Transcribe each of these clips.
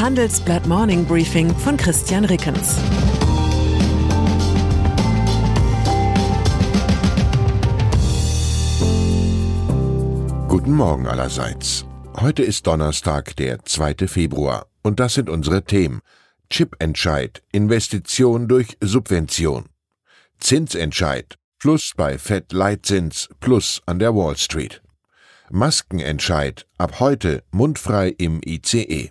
Handelsblatt Morning Briefing von Christian Rickens. Guten Morgen allerseits. Heute ist Donnerstag, der 2. Februar, und das sind unsere Themen. Chipentscheid, Investition durch Subvention. Zinsentscheid, Plus bei Fed Leitzins, Plus an der Wall Street. Maskenentscheid, ab heute mundfrei im ICE.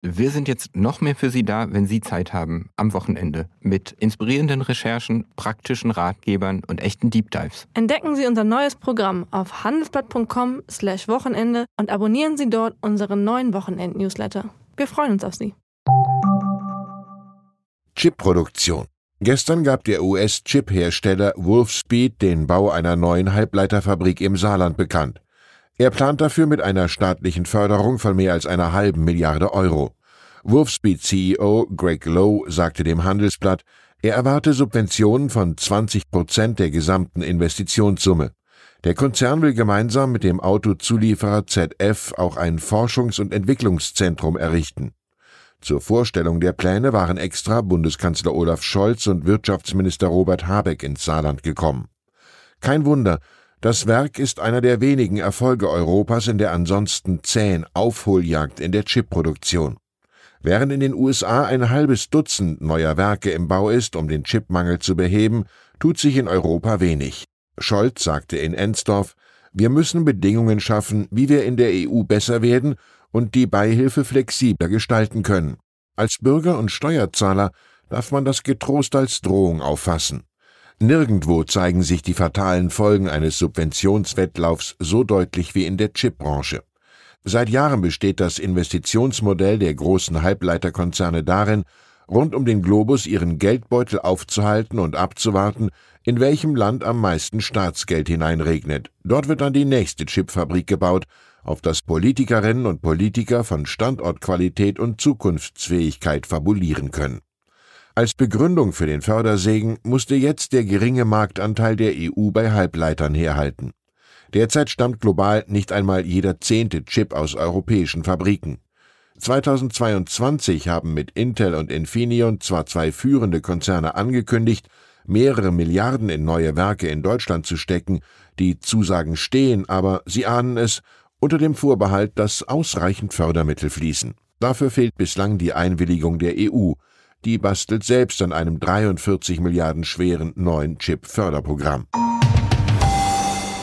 Wir sind jetzt noch mehr für Sie da, wenn Sie Zeit haben, am Wochenende, mit inspirierenden Recherchen, praktischen Ratgebern und echten Deep Dives. Entdecken Sie unser neues Programm auf handelsblatt.com/wochenende und abonnieren Sie dort unseren neuen Wochenend-Newsletter. Wir freuen uns auf Sie. Chipproduktion. Gestern gab der US-Chip-Hersteller Wolfspeed den Bau einer neuen Halbleiterfabrik im Saarland bekannt. Er plant dafür mit einer staatlichen Förderung von mehr als einer halben Milliarde Euro. Wolfspeed CEO Greg Lowe sagte dem Handelsblatt, er erwarte Subventionen von 20 Prozent der gesamten Investitionssumme. Der Konzern will gemeinsam mit dem Autozulieferer ZF auch ein Forschungs- und Entwicklungszentrum errichten. Zur Vorstellung der Pläne waren extra Bundeskanzler Olaf Scholz und Wirtschaftsminister Robert Habeck ins Saarland gekommen. Kein Wunder, das Werk ist einer der wenigen Erfolge Europas in der ansonsten zähen Aufholjagd in der Chipproduktion. Während in den USA ein halbes Dutzend neuer Werke im Bau ist, um den Chipmangel zu beheben, tut sich in Europa wenig. Scholz sagte in Ensdorf, wir müssen Bedingungen schaffen, wie wir in der EU besser werden und die Beihilfe flexibler gestalten können. Als Bürger und Steuerzahler darf man das getrost als Drohung auffassen. Nirgendwo zeigen sich die fatalen Folgen eines Subventionswettlaufs so deutlich wie in der Chipbranche. Seit Jahren besteht das Investitionsmodell der großen Halbleiterkonzerne darin, rund um den Globus ihren Geldbeutel aufzuhalten und abzuwarten, in welchem Land am meisten Staatsgeld hineinregnet. Dort wird dann die nächste Chipfabrik gebaut, auf das Politikerinnen und Politiker von Standortqualität und Zukunftsfähigkeit fabulieren können. Als Begründung für den Fördersegen musste jetzt der geringe Marktanteil der EU bei Halbleitern herhalten. Derzeit stammt global nicht einmal jeder zehnte Chip aus europäischen Fabriken. 2022 haben mit Intel und Infineon zwar zwei führende Konzerne angekündigt, mehrere Milliarden in neue Werke in Deutschland zu stecken, die Zusagen stehen, aber sie ahnen es, unter dem Vorbehalt, dass ausreichend Fördermittel fließen. Dafür fehlt bislang die Einwilligung der EU, die bastelt selbst an einem 43 Milliarden schweren neuen Chip-Förderprogramm.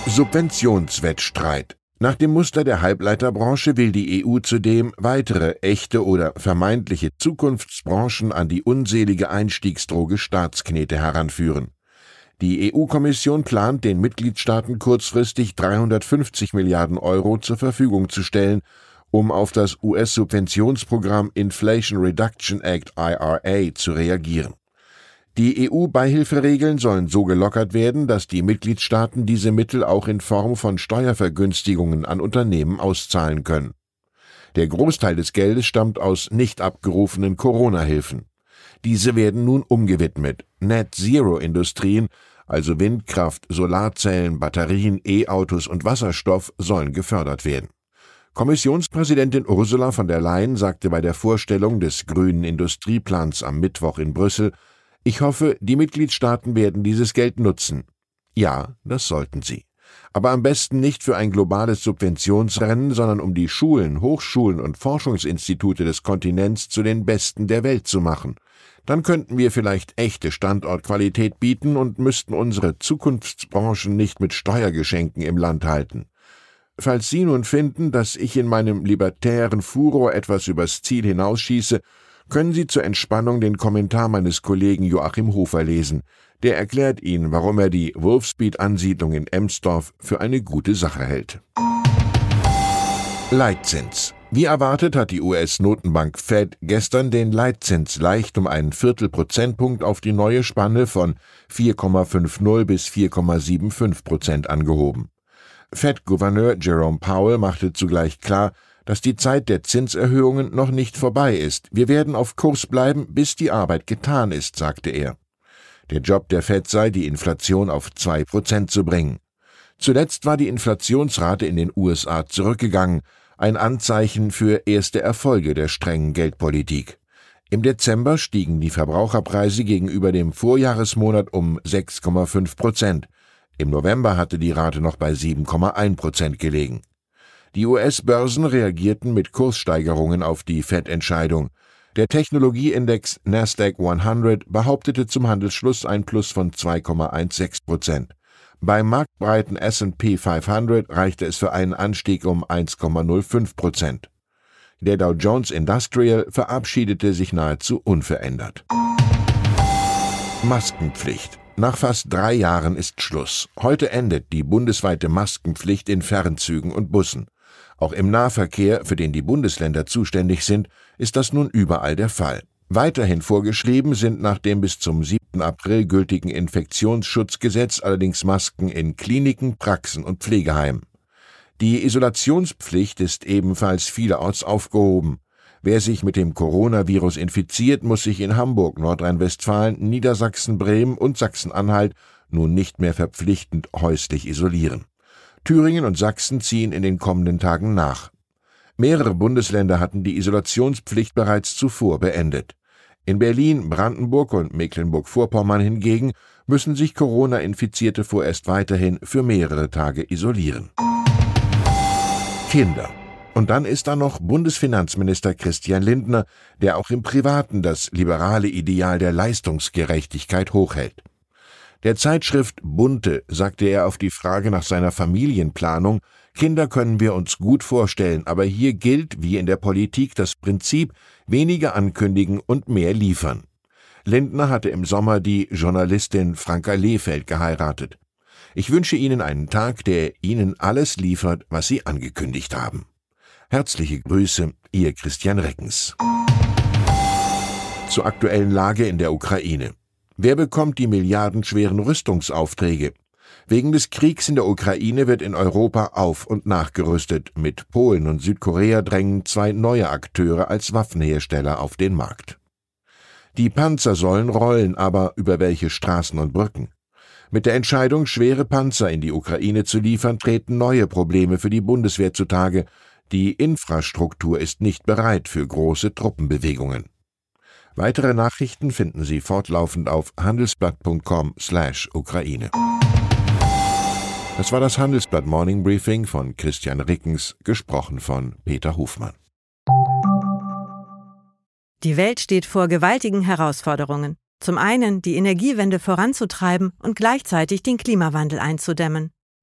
Subventionswettstreit. Nach dem Muster der Halbleiterbranche will die EU zudem weitere echte oder vermeintliche Zukunftsbranchen an die unselige Einstiegsdroge Staatsknete heranführen. Die EU-Kommission plant, den Mitgliedstaaten kurzfristig 350 Milliarden Euro zur Verfügung zu stellen, um auf das US-Subventionsprogramm Inflation Reduction Act IRA zu reagieren. Die EU-Beihilferegeln sollen so gelockert werden, dass die Mitgliedstaaten diese Mittel auch in Form von Steuervergünstigungen an Unternehmen auszahlen können. Der Großteil des Geldes stammt aus nicht abgerufenen Corona-Hilfen. Diese werden nun umgewidmet. Net-Zero-Industrien, also Windkraft, Solarzellen, Batterien, E-Autos und Wasserstoff, sollen gefördert werden. Kommissionspräsidentin Ursula von der Leyen sagte bei der Vorstellung des grünen Industrieplans am Mittwoch in Brüssel, ich hoffe, die Mitgliedstaaten werden dieses Geld nutzen. Ja, das sollten sie. Aber am besten nicht für ein globales Subventionsrennen, sondern um die Schulen, Hochschulen und Forschungsinstitute des Kontinents zu den besten der Welt zu machen. Dann könnten wir vielleicht echte Standortqualität bieten und müssten unsere Zukunftsbranchen nicht mit Steuergeschenken im Land halten. Falls Sie nun finden, dass ich in meinem libertären Furor etwas übers Ziel hinausschieße, können Sie zur Entspannung den Kommentar meines Kollegen Joachim Hofer lesen. Der erklärt Ihnen, warum er die Wolfspeed-Ansiedlung in Emsdorf für eine gute Sache hält. Leitzins. Wie erwartet hat die US-Notenbank Fed gestern den Leitzins leicht um einen Viertelprozentpunkt auf die neue Spanne von 4,50 bis 4,75 Prozent angehoben. Fed-Gouverneur Jerome Powell machte zugleich klar, dass die Zeit der Zinserhöhungen noch nicht vorbei ist. Wir werden auf Kurs bleiben, bis die Arbeit getan ist, sagte er. Der Job der Fed sei, die Inflation auf zwei Prozent zu bringen. Zuletzt war die Inflationsrate in den USA zurückgegangen, ein Anzeichen für erste Erfolge der strengen Geldpolitik. Im Dezember stiegen die Verbraucherpreise gegenüber dem Vorjahresmonat um 6,5 Prozent. Im November hatte die Rate noch bei 7,1 Prozent gelegen. Die US-Börsen reagierten mit Kurssteigerungen auf die Fed-Entscheidung. Der Technologieindex Nasdaq 100 behauptete zum Handelsschluss ein Plus von 2,16 Prozent. Beim marktbreiten S&P 500 reichte es für einen Anstieg um 1,05 Prozent. Der Dow Jones Industrial verabschiedete sich nahezu unverändert. Maskenpflicht. Nach fast drei Jahren ist Schluss. Heute endet die bundesweite Maskenpflicht in Fernzügen und Bussen. Auch im Nahverkehr, für den die Bundesländer zuständig sind, ist das nun überall der Fall. Weiterhin vorgeschrieben sind nach dem bis zum 7. April gültigen Infektionsschutzgesetz allerdings Masken in Kliniken, Praxen und Pflegeheimen. Die Isolationspflicht ist ebenfalls vielerorts aufgehoben. Wer sich mit dem Coronavirus infiziert, muss sich in Hamburg, Nordrhein-Westfalen, Niedersachsen, Bremen und Sachsen-Anhalt nun nicht mehr verpflichtend häuslich isolieren. Thüringen und Sachsen ziehen in den kommenden Tagen nach. Mehrere Bundesländer hatten die Isolationspflicht bereits zuvor beendet. In Berlin, Brandenburg und Mecklenburg-Vorpommern hingegen müssen sich Corona-Infizierte vorerst weiterhin für mehrere Tage isolieren. Kinder. Und dann ist da noch Bundesfinanzminister Christian Lindner, der auch im Privaten das liberale Ideal der Leistungsgerechtigkeit hochhält. Der Zeitschrift Bunte sagte er auf die Frage nach seiner Familienplanung, Kinder können wir uns gut vorstellen, aber hier gilt, wie in der Politik, das Prinzip weniger ankündigen und mehr liefern. Lindner hatte im Sommer die Journalistin Franka Lehfeld geheiratet. Ich wünsche Ihnen einen Tag, der Ihnen alles liefert, was Sie angekündigt haben. Herzliche Grüße, Ihr Christian Reckens. Zur aktuellen Lage in der Ukraine. Wer bekommt die milliardenschweren Rüstungsaufträge? Wegen des Kriegs in der Ukraine wird in Europa auf und nachgerüstet. Mit Polen und Südkorea drängen zwei neue Akteure als Waffenhersteller auf den Markt. Die Panzer sollen rollen, aber über welche Straßen und Brücken? Mit der Entscheidung, schwere Panzer in die Ukraine zu liefern, treten neue Probleme für die Bundeswehr zutage. Die Infrastruktur ist nicht bereit für große Truppenbewegungen. Weitere Nachrichten finden Sie fortlaufend auf handelsblatt.com/Ukraine. Das war das Handelsblatt Morning Briefing von Christian Rickens, gesprochen von Peter Hofmann. Die Welt steht vor gewaltigen Herausforderungen. Zum einen die Energiewende voranzutreiben und gleichzeitig den Klimawandel einzudämmen.